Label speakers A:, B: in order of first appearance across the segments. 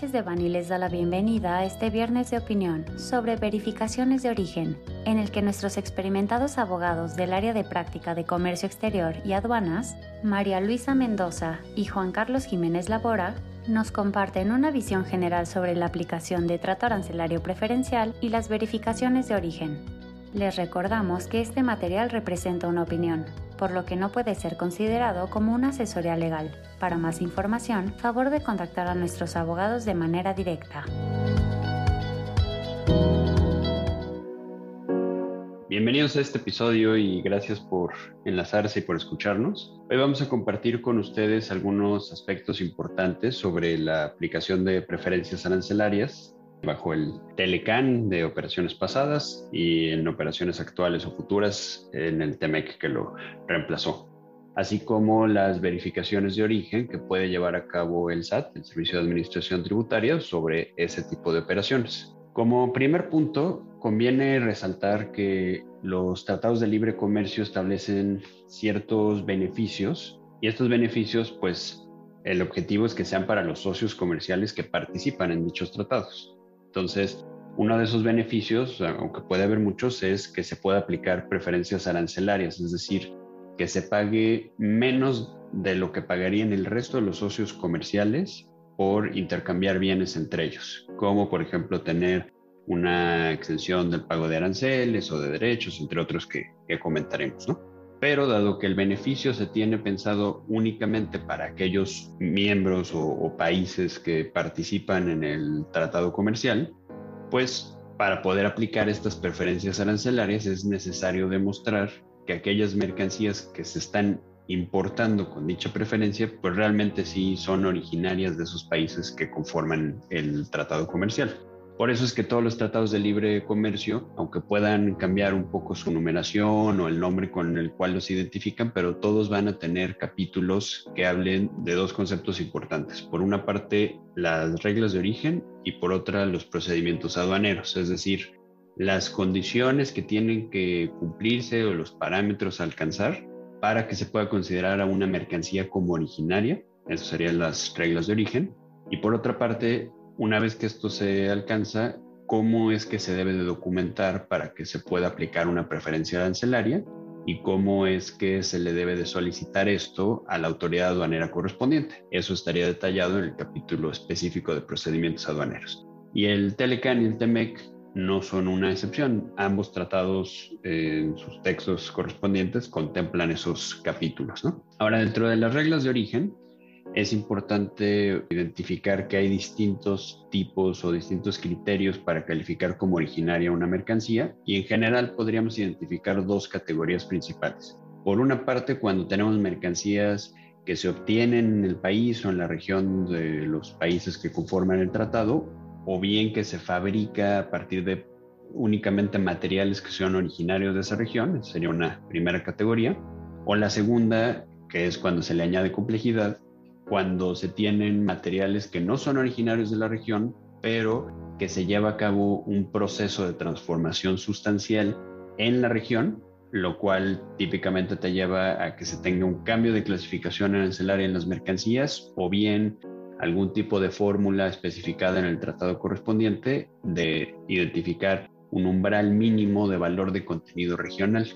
A: De Bani les da la bienvenida a este viernes de opinión sobre verificaciones de origen, en el que nuestros experimentados abogados del área de práctica de comercio exterior y aduanas, María Luisa Mendoza y Juan Carlos Jiménez Labora, nos comparten una visión general sobre la aplicación de trato arancelario preferencial y las verificaciones de origen. Les recordamos que este material representa una opinión, por lo que no puede ser considerado como una asesoría legal. Para más información, favor de contactar a nuestros abogados de manera directa.
B: Bienvenidos a este episodio y gracias por enlazarse y por escucharnos. Hoy vamos a compartir con ustedes algunos aspectos importantes sobre la aplicación de preferencias arancelarias bajo el Telecan de operaciones pasadas y en operaciones actuales o futuras en el TEMEC que lo reemplazó, así como las verificaciones de origen que puede llevar a cabo el SAT, el Servicio de Administración Tributaria, sobre ese tipo de operaciones. Como primer punto, conviene resaltar que los tratados de libre comercio establecen ciertos beneficios y estos beneficios, pues, el objetivo es que sean para los socios comerciales que participan en dichos tratados. Entonces, uno de esos beneficios, aunque puede haber muchos, es que se pueda aplicar preferencias arancelarias, es decir, que se pague menos de lo que pagarían el resto de los socios comerciales por intercambiar bienes entre ellos, como por ejemplo tener una extensión del pago de aranceles o de derechos, entre otros que, comentaremos, ¿no? Pero dado que el beneficio se tiene pensado únicamente para aquellos miembros o, países que participan en el tratado comercial, pues para poder aplicar estas preferencias arancelarias es necesario demostrar que aquellas mercancías que se están importando con dicha preferencia, pues realmente sí son originarias de esos países que conforman el tratado comercial. Por eso es que todos los tratados de libre comercio, aunque puedan cambiar un poco su numeración o el nombre con el cual los identifican, pero todos van a tener capítulos que hablen de dos conceptos importantes. Por una parte, las reglas de origen y por otra, los procedimientos aduaneros, es decir, las condiciones que tienen que cumplirse o los parámetros a alcanzar para que se pueda considerar a una mercancía como originaria, esas serían las reglas de origen, y por otra parte, una vez que esto se alcanza, cómo es que se debe de documentar para que se pueda aplicar una preferencia arancelaria y cómo es que se le debe de solicitar esto a la autoridad aduanera correspondiente. Eso estaría detallado en el capítulo específico de procedimientos aduaneros. Y el Telecan y el TEMEC no son una excepción. Ambos tratados en sus textos correspondientes contemplan esos capítulos. Ahora, dentro de las reglas de origen, es importante identificar que hay distintos tipos o distintos criterios para calificar como originaria una mercancía y en general podríamos identificar dos categorías principales. Por una parte, cuando tenemos mercancías que se obtienen en el país o en la región de los países que conforman el tratado, o bien que se fabrica a partir de únicamente materiales que son originarios de esa región, sería una primera categoría, o la segunda, que es cuando se le añade complejidad, cuando se tienen materiales que no son originarios de la región, pero que se lleva a cabo un proceso de transformación sustancial en la región, lo cual típicamente te lleva a que se tenga un cambio de clasificación arancelaria en las mercancías o bien algún tipo de fórmula especificada en el tratado correspondiente de identificar un umbral mínimo de valor de contenido regional.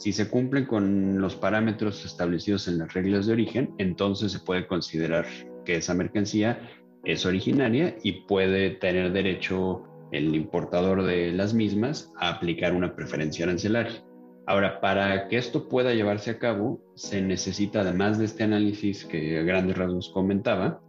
B: Si se cumplen con los parámetros establecidos en las reglas de origen, entonces se puede considerar que esa mercancía es originaria y puede tener derecho el importador de las mismas a aplicar una preferencia arancelaria. Ahora, para que esto pueda llevarse a cabo, se necesita, además de este análisis que a grandes rasgos comentaba,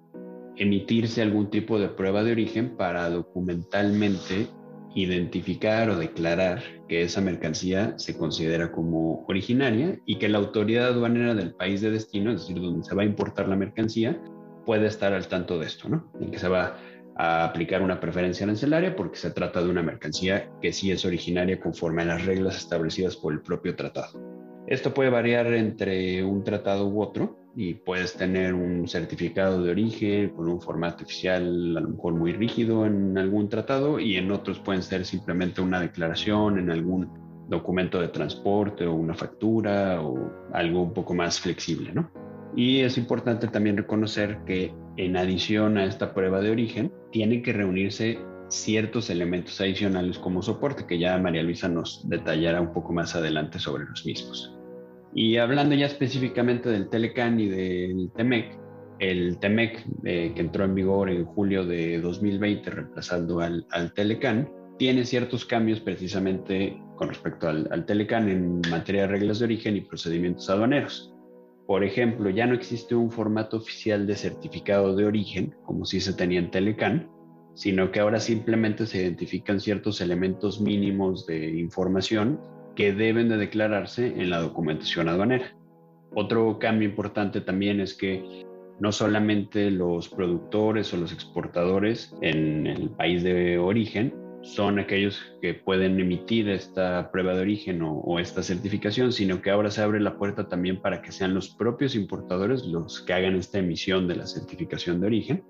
B: emitirse algún tipo de prueba de origen para documentalmente identificar o declarar que esa mercancía se considera como originaria y que la autoridad aduanera del país de destino, es decir, donde se va a importar la mercancía, puede estar al tanto de esto, ¿no? En que se va a aplicar una preferencia arancelaria porque se trata de una mercancía que sí es originaria conforme a las reglas establecidas por el propio tratado. Esto puede variar entre un tratado u otro, y puedes tener un certificado de origen con un formato oficial a lo mejor muy rígido en algún tratado y en otros pueden ser simplemente una declaración en algún documento de transporte o una factura o algo un poco más flexible, ¿no? Y es importante también reconocer que en adición a esta prueba de origen, tienen que reunirse ciertos elementos adicionales como soporte, que ya María Luisa nos detallará un poco más adelante sobre los mismos. Y hablando ya específicamente del Telecan y del TEMEC, el TEMEC eh, que entró en vigor en julio de 2020 reemplazando al, al Telecan, tiene ciertos cambios precisamente con respecto al, al Telecan en materia de reglas de origen y procedimientos aduaneros. Por ejemplo, ya no existe un formato oficial de certificado de origen, como si se tenía en Telecan, sino que ahora simplemente se identifican ciertos elementos mínimos de información que deben de declararse en la documentación aduanera. Otro cambio importante también es que no solamente los productores o los exportadores en el país de origen son aquellos que pueden emitir esta prueba de origen o, o, esta certificación, sino que ahora se abre la puerta también para que sean los propios importadores los que hagan esta emisión de la certificación de origen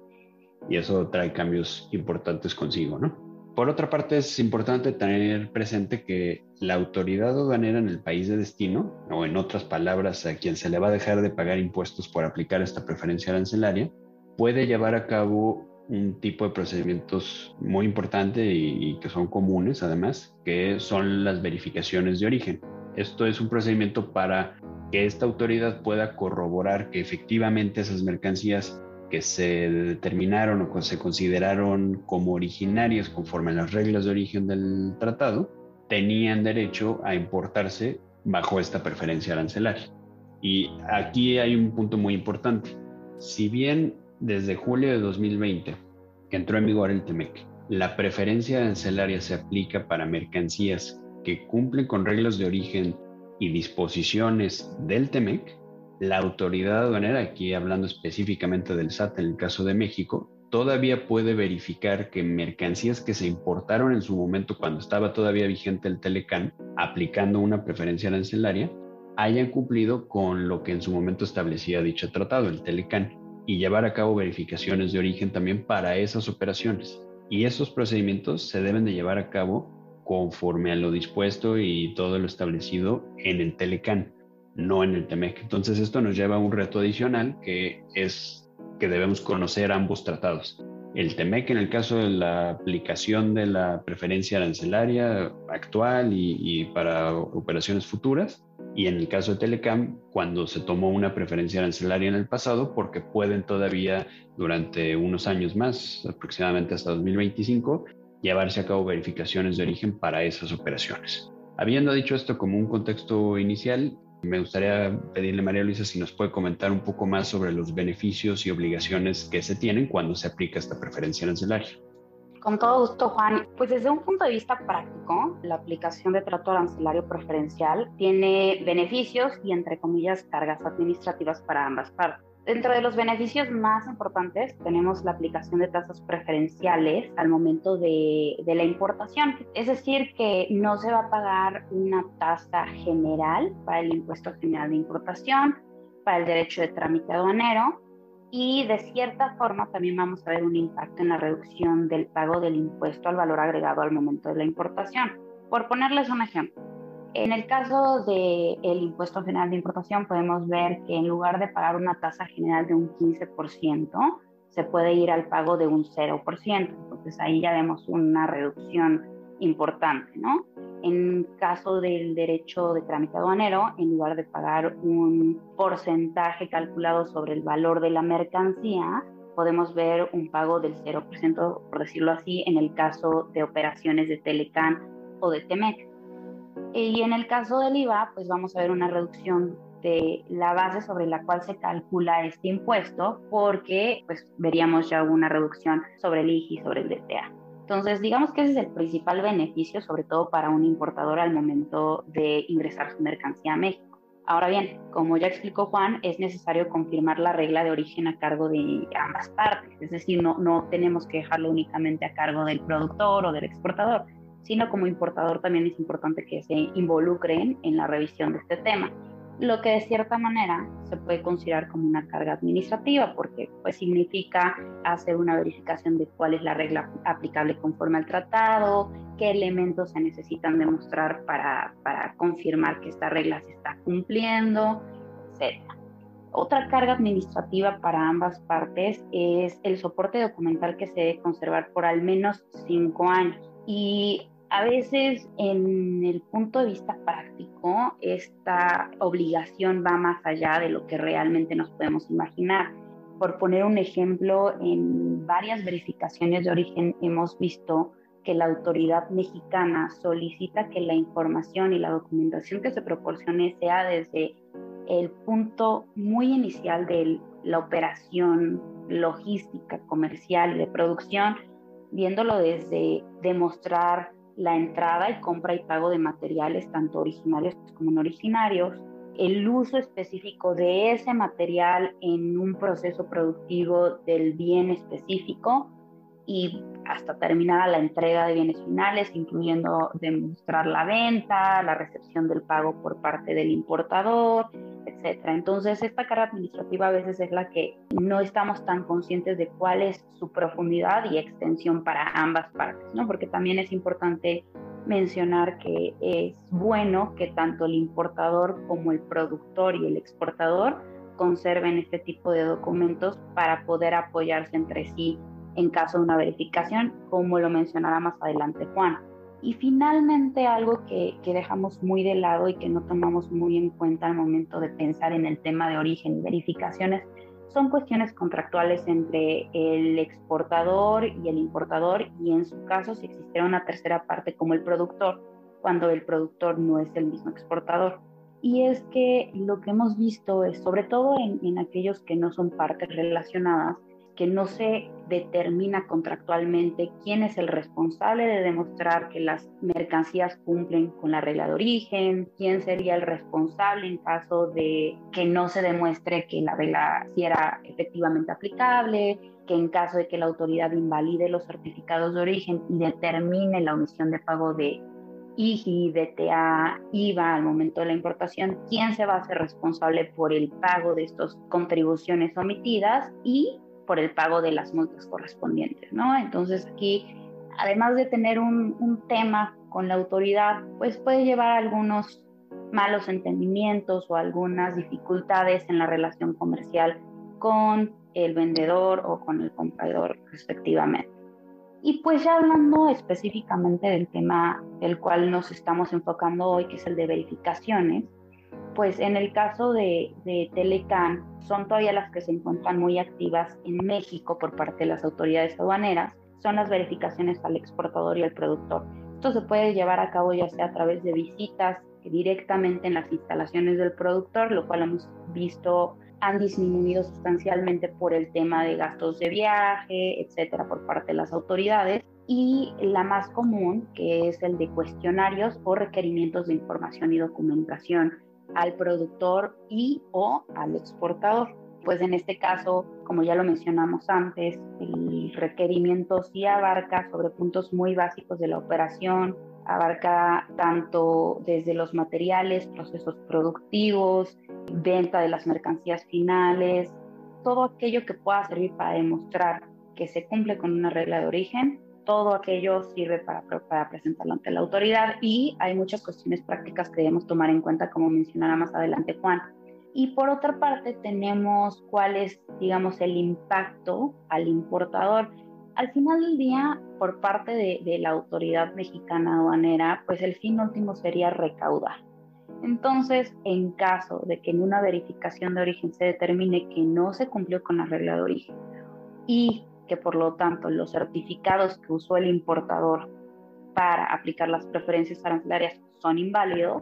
B: y eso trae cambios importantes consigo, ¿no? Por otra parte, es importante tener presente que la autoridad aduanera en el país de destino, o en otras palabras, a quien se le va a dejar de pagar impuestos por aplicar esta preferencia arancelaria, puede llevar a cabo un tipo de procedimientos muy importante y, y, que son comunes además, que son las verificaciones de origen. Esto es un procedimiento para que esta autoridad pueda corroborar que efectivamente esas mercancías que se determinaron o se consideraron como originarias conforme a las reglas de origen del tratado, tenían derecho a importarse bajo esta preferencia arancelaria. Y aquí hay un punto muy importante. Si bien desde julio de 2020, que entró en vigor el TEMEC, la preferencia arancelaria se aplica para mercancías que cumplen con reglas de origen y disposiciones del TEMEC, la autoridad aduanera, aquí hablando específicamente del SAT en el caso de México, todavía puede verificar que mercancías que se importaron en su momento cuando estaba todavía vigente el Telecan, aplicando una preferencia arancelaria, hayan cumplido con lo que en su momento establecía dicho tratado, el Telecan, y llevar a cabo verificaciones de origen también para esas operaciones. Y esos procedimientos se deben de llevar a cabo conforme a lo dispuesto y todo lo establecido en el Telecan no en el TEMEC. Entonces esto nos lleva a un reto adicional que es que debemos conocer ambos tratados. El TEMEC en el caso de la aplicación de la preferencia arancelaria actual y, y, para operaciones futuras, y en el caso de Telecam, cuando se tomó una preferencia arancelaria en el pasado, porque pueden todavía durante unos años más, aproximadamente hasta 2025, llevarse a cabo verificaciones de origen para esas operaciones. Habiendo dicho esto como un contexto inicial, me gustaría pedirle a María Luisa si nos puede comentar un poco más sobre los beneficios y obligaciones que se tienen cuando se aplica esta preferencia arancelaria.
C: Con todo gusto, Juan. Pues desde un punto de vista práctico, la aplicación de trato arancelario preferencial tiene beneficios y, entre comillas, cargas administrativas para ambas partes. Dentro de los beneficios más importantes tenemos la aplicación de tasas preferenciales al momento de, la importación. Es decir, que no se va a pagar una tasa general para el impuesto general de importación, para el derecho de trámite aduanero y de cierta forma también vamos a ver un impacto en la reducción del pago del impuesto al valor agregado al momento de la importación. Por ponerles un ejemplo, en el caso del impuesto general de importación, podemos ver que en lugar de pagar una tasa general de un 15%, se puede ir al pago de un 0%. Entonces ahí ya vemos una reducción importante, ¿no? En caso del derecho de trámite aduanero, en lugar de pagar un porcentaje calculado sobre el valor de la mercancía, podemos ver un pago del 0%, por decirlo así, en el caso de operaciones de Telecan o de Temec. Y en el caso del IVA, pues vamos a ver una reducción de la base sobre la cual se calcula este impuesto, porque pues veríamos ya una reducción sobre el IGI sobre el DTA. Entonces, digamos que ese es el principal beneficio, sobre todo para un importador al momento de ingresar su mercancía a México. Ahora bien, como ya explicó Juan, es necesario confirmar la regla de origen a cargo de ambas partes, es decir, no, no tenemos que dejarlo únicamente a cargo del productor o del exportador, sino como importador también es importante que se involucren en la revisión de este tema, lo que de cierta manera se puede considerar como una carga administrativa, porque pues significa hacer una verificación de cuál es la regla aplicable conforme al tratado, qué elementos se necesitan demostrar para, para confirmar que esta regla se está cumpliendo, etc. Otra carga administrativa para ambas partes es el soporte documental que se debe conservar por al menos cinco años. Y a veces en el punto de vista práctico, esta obligación va más allá de lo que realmente nos podemos imaginar. Por poner un ejemplo, en varias verificaciones de origen hemos visto que la autoridad mexicana solicita que la información y la documentación que se proporcione sea desde el punto muy inicial de la operación logística, comercial y de producción, viéndolo desde demostrar la entrada y compra y pago de materiales, tanto originarios como no originarios, el uso específico de ese material en un proceso productivo del bien específico, y hasta terminar la entrega de bienes finales, incluyendo demostrar la venta, la recepción del pago por parte del importador, etc. Entonces, esta carga administrativa a veces es la que no estamos tan conscientes de cuál es su profundidad y extensión para ambas partes, ¿no? Porque también es importante mencionar que es bueno que tanto el importador como el productor y el exportador conserven este tipo de documentos para poder apoyarse entre sí en caso de una verificación, como lo mencionará más adelante Juan. Y finalmente algo que, que, dejamos muy de lado y que no tomamos muy en cuenta al momento de pensar en el tema de origen y verificaciones son cuestiones contractuales entre el exportador y el importador y en su caso si existiera una tercera parte como el productor, cuando el productor no es el mismo exportador. Y es que lo que hemos visto es, sobre todo en, en aquellos que no son partes relacionadas, que no se determina contractualmente quién es el responsable de demostrar que las mercancías cumplen con la regla de origen, quién sería el responsable en caso de que no se demuestre que la regla sí era efectivamente aplicable, que en caso de que la autoridad invalide los certificados de origen y determine la omisión de pago de IGI, DTA, IVA al momento de la importación, quién se va a hacer responsable por el pago de estas contribuciones omitidas y por el pago de las multas correspondientes, ¿no? Entonces aquí, además de tener un, tema con la autoridad, pues puede llevar a algunos malos entendimientos o algunas dificultades en la relación comercial con el vendedor o con el comprador respectivamente. Y pues ya hablando específicamente del tema del cual nos estamos enfocando hoy, que es el de verificaciones, pues en el caso de, de Telecan, son todavía las que se encuentran muy activas en México por parte de las autoridades aduaneras, son las verificaciones al exportador y al productor. Esto se puede llevar a cabo ya sea a través de visitas directamente en las instalaciones del productor, lo cual hemos visto han disminuido sustancialmente por el tema de gastos de viaje, etcétera, por parte de las autoridades. Y la más común, que es el de cuestionarios o requerimientos de información y documentación al productor y o al exportador. Pues en este caso, como ya lo mencionamos antes, el requerimiento sí abarca sobre puntos muy básicos de la operación, abarca tanto desde los materiales, procesos productivos, venta de las mercancías finales, todo aquello que pueda servir para demostrar que se cumple con una regla de origen todo aquello sirve para, para, presentarlo ante la autoridad y hay muchas cuestiones prácticas que debemos tomar en cuenta, como mencionará más adelante Juan. Y por otra parte tenemos cuál es, digamos, el impacto al importador. Al final del día, por parte de, de la autoridad mexicana aduanera, pues el fin último sería recaudar. Entonces, en caso de que en una verificación de origen se determine que no se cumplió con la regla de origen y que por lo tanto los certificados que usó el importador para aplicar las preferencias arancelarias son inválidos,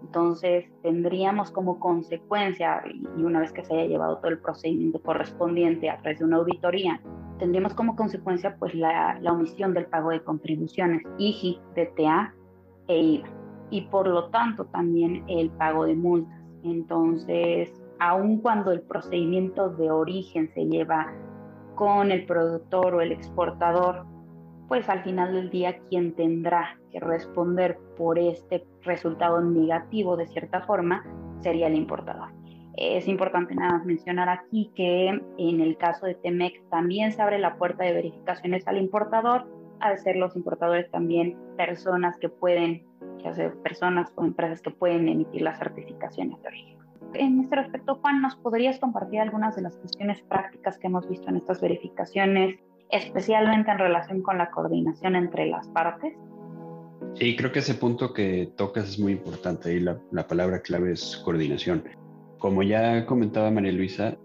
C: entonces tendríamos como consecuencia, y una vez que se haya llevado todo el procedimiento correspondiente a través de una auditoría, tendríamos como consecuencia pues la, la omisión del pago de contribuciones, IGI, DTA e IVA, y por lo tanto también el pago de multas. Entonces, aun cuando el procedimiento de origen se lleva con el productor o el exportador, pues al final del día quien tendrá que responder por este resultado negativo de cierta forma sería el importador. Es importante nada más mencionar aquí que en el caso de Temec también se abre la puerta de verificaciones al importador, al ser los importadores también personas que pueden, ya sea personas o empresas que pueden emitir las certificaciones de origen. En este respecto, Juan, ¿nos podrías compartir algunas de las cuestiones prácticas que hemos visto en estas verificaciones, especialmente en relación con la coordinación entre las partes?
B: Sí, creo que ese punto que tocas es muy importante y la, la palabra clave es coordinación. Como ya comentaba María Luisa,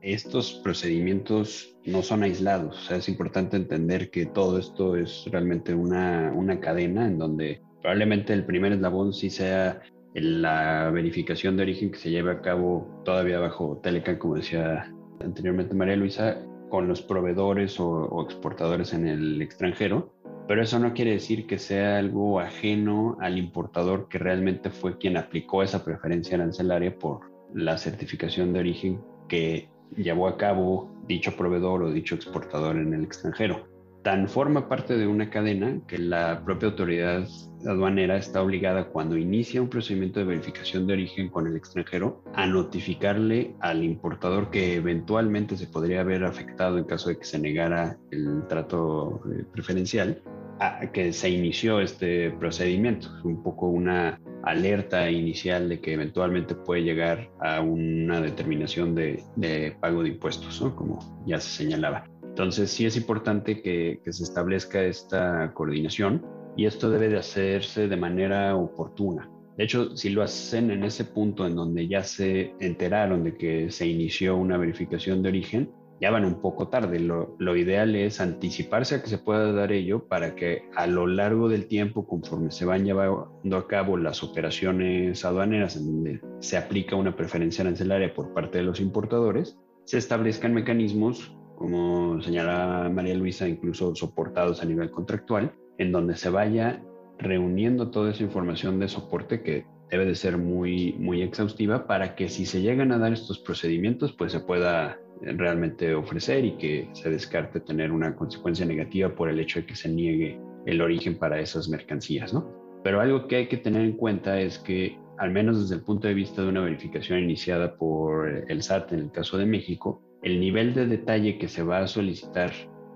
B: estos procedimientos no son aislados, o sea, es importante entender que todo esto es realmente una, una cadena en donde probablemente el primer eslabón sí sea la verificación de origen que se lleve a cabo todavía bajo Telecan, como decía anteriormente María Luisa, con los proveedores o, exportadores en el extranjero, pero eso no quiere decir que sea algo ajeno al importador que realmente fue quien aplicó esa preferencia arancelaria por la certificación de origen que llevó a cabo dicho proveedor o dicho exportador en el extranjero. Tan forma parte de una cadena que la propia autoridad aduanera está obligada cuando inicia un procedimiento de verificación de origen con el extranjero a notificarle al importador que eventualmente se podría haber afectado en caso de que se negara el trato eh, preferencial a que se inició este procedimiento. Es un poco una alerta inicial de que eventualmente puede llegar a una determinación de, pago de impuestos, ¿no? como ya se señalaba. Entonces sí es importante que, se establezca esta coordinación y esto debe de hacerse de manera oportuna. De hecho, si lo hacen en ese punto en donde ya se enteraron de que se inició una verificación de origen, ya van un poco tarde. Lo, ideal es anticiparse a que se pueda dar ello para que a lo largo del tiempo, conforme se van llevando a cabo las operaciones aduaneras en donde se aplica una preferencia arancelaria por parte de los importadores, se establezcan mecanismos, como señala María Luisa, incluso soportados a nivel contractual, en donde se vaya reuniendo toda esa información de soporte que debe de ser muy, muy exhaustiva para que si se llegan a dar estos procedimientos, pues se pueda realmente ofrecer y que se descarte tener una consecuencia negativa por el hecho de que se niegue el origen para esas mercancías, ¿no? Pero algo que hay que tener en cuenta es que, al menos desde el punto de vista de una verificación iniciada por el SAT en el caso de México, el nivel de detalle que se va a solicitar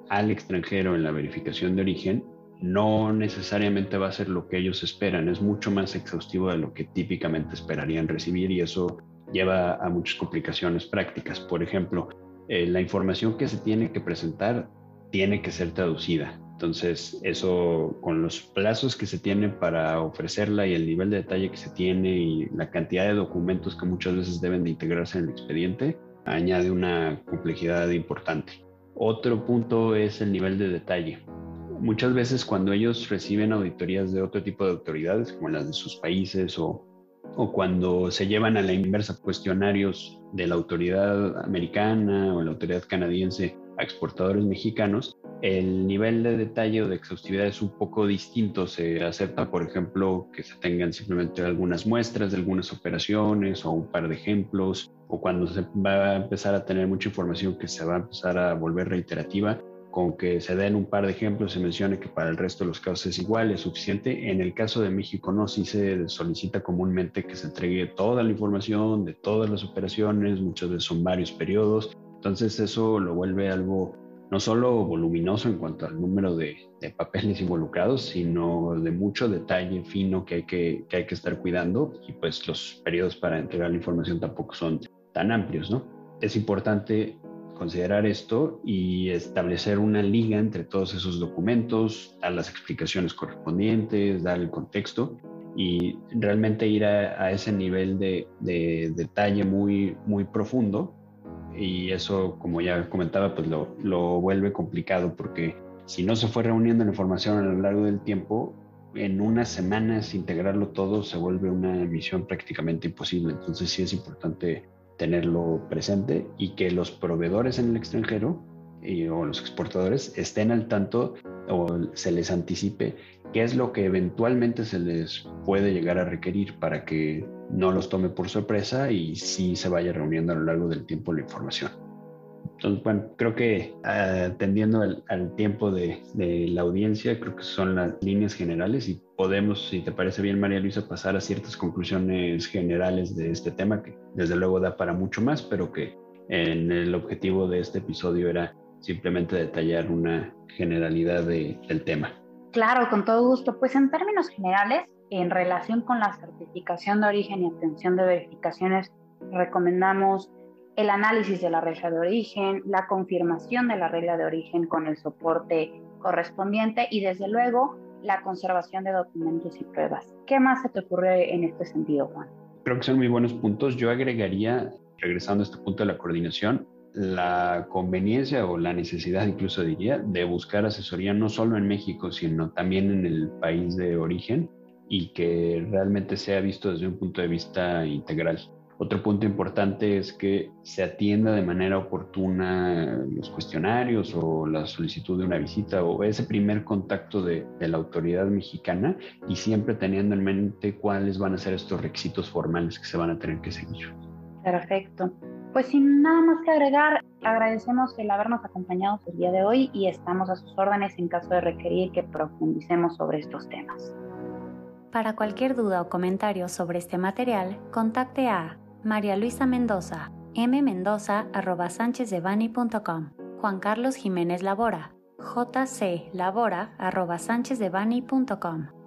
B: al extranjero en la verificación de origen no necesariamente va a ser lo que ellos esperan, es mucho más exhaustivo de lo que típicamente esperarían recibir y eso lleva a muchas complicaciones prácticas. Por ejemplo, eh, la información que se tiene que presentar tiene que ser traducida. Entonces, eso con los plazos que se tienen para ofrecerla y el nivel de detalle que se tiene y la cantidad de documentos que muchas veces deben de integrarse en el expediente, añade una complejidad importante. Otro punto es el nivel de detalle. Muchas veces cuando ellos reciben auditorías de otro tipo de autoridades, como las de sus países o o cuando se llevan a la inversa cuestionarios de la autoridad americana o la autoridad canadiense a exportadores mexicanos, el nivel de detalle o de exhaustividad es un poco distinto. Se acepta, por ejemplo, que se tengan simplemente algunas muestras de algunas operaciones o un par de ejemplos, o cuando se va a empezar a tener mucha información que se va a empezar a volver reiterativa, con que se den un par de ejemplos, se mencione que para el resto de los casos es igual, es suficiente. En el caso de México no, sí se solicita comúnmente que se entregue toda la información de todas las operaciones, muchas veces son varios periodos, entonces eso lo vuelve algo no solo voluminoso en cuanto al número de, papeles involucrados, sino de mucho detalle fino que hay que, que hay que estar cuidando y pues los periodos para entregar la información tampoco son tan amplios, ¿no? Es importante considerar esto y establecer una liga entre todos esos documentos, dar las explicaciones correspondientes, dar el contexto y realmente ir a, ese nivel de, detalle muy, muy profundo. Y eso, como ya comentaba, pues lo, lo vuelve complicado porque si no se fue reuniendo la información a lo largo del tiempo, en unas semanas integrarlo todo se vuelve una misión prácticamente imposible. Entonces sí es importante tenerlo presente y que los proveedores en el extranjero o los exportadores estén al tanto o se les anticipe qué es lo que eventualmente se les puede llegar a requerir para que no los tome por sorpresa y sí se vaya reuniendo a lo largo del tiempo la información. Entonces, bueno, creo que atendiendo al, tiempo de, de, la audiencia, creo que son las líneas generales y podemos, si te parece bien, María Luisa, pasar a ciertas conclusiones generales de este tema que desde luego da para mucho más, pero que en el objetivo de este episodio era simplemente detallar una generalidad de, del tema.
C: Claro, con todo gusto. Pues en términos generales, en relación con la certificación de origen y atención de verificaciones Recomendamos el análisis de la regla de origen, la confirmación de la regla de origen con el soporte correspondiente y desde luego la conservación de documentos y pruebas. ¿Qué más se te ocurre en este sentido, Juan?
B: Creo que son muy buenos puntos. Yo agregaría, regresando a este punto de la coordinación, la conveniencia o la necesidad, incluso diría, de buscar asesoría no solo en México, sino también en el país de origen y que realmente sea visto desde un punto de vista integral. Otro punto importante es que se atienda de manera oportuna los cuestionarios o la solicitud de una visita o ese primer contacto de, la autoridad mexicana y siempre teniendo en mente cuáles van a ser estos requisitos formales que se van a tener que seguir.
C: Perfecto. Pues sin nada más que agregar, agradecemos el habernos acompañado el día de hoy y estamos a sus órdenes en caso de requerir que profundicemos sobre estos temas.
A: Para cualquier duda o comentario sobre este material, contacte a María Luisa Mendoza, mmendoza.sanchezdevani.com, Juan Carlos Jiménez Labora, jclabora.sanchezdevani.com.